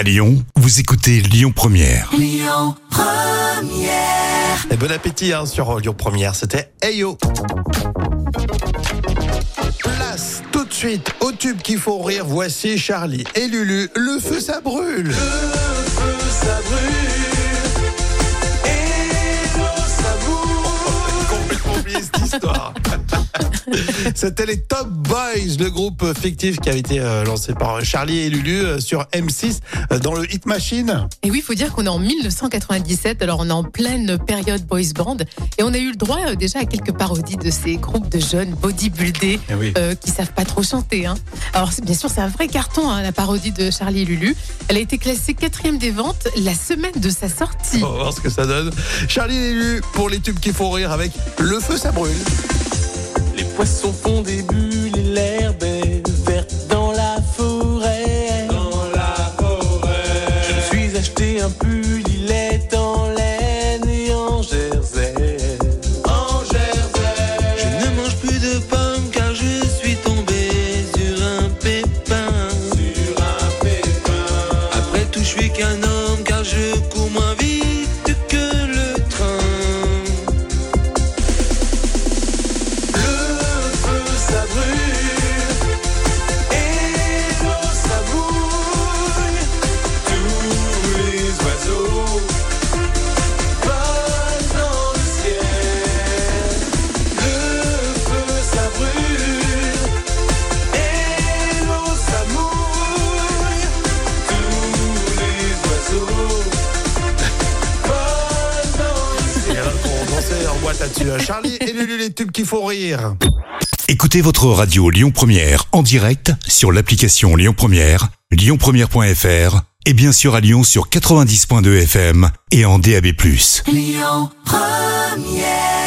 À Lyon, vous écoutez Lyon Première. Et bon appétit hein, sur Lyon Première, c'était Ayo. Place tout de suite au tube qu'il faut rire. Voici Charlie et Lulu. Le feu ça brûle. Le C'était les Top Boys, le groupe fictif qui avait été euh, lancé par Charlie et Lulu euh, sur M6 euh, dans le Hit Machine. Et oui, il faut dire qu'on est en 1997, alors on est en pleine période boys band, et on a eu le droit déjà à quelques parodies de ces groupes de jeunes bodybuildés Eh oui. euh, qui savent pas trop chanter. Hein. Alors bien sûr, c'est un vrai carton, hein, la parodie de Charlie et Lulu. Elle a été classée quatrième des ventes la semaine de sa sortie. On va voir ce que ça donne. Charlie et Lulu pour les tubes qui font rire avec Le feu ça brûle. Poissons font des bulles et l'herbe est verte dans la forêt. Dans la forêt. Je me suis acheté un pull, il est en laine et en jersey. En jersey. Je ne mange plus de pommes car je suis tombé sur un pépin. Sur un pépin. Après tout, je suis qu'un homme car je cours moins vite boîte là-dessus, Charlie et Lulu les tubes qui font rire. Écoutez votre radio Lyon Première en direct sur l'application Lyon Première, lyonpremière.fr et bien sûr à Lyon sur 90.2 FM et en DAB+. Lyon Première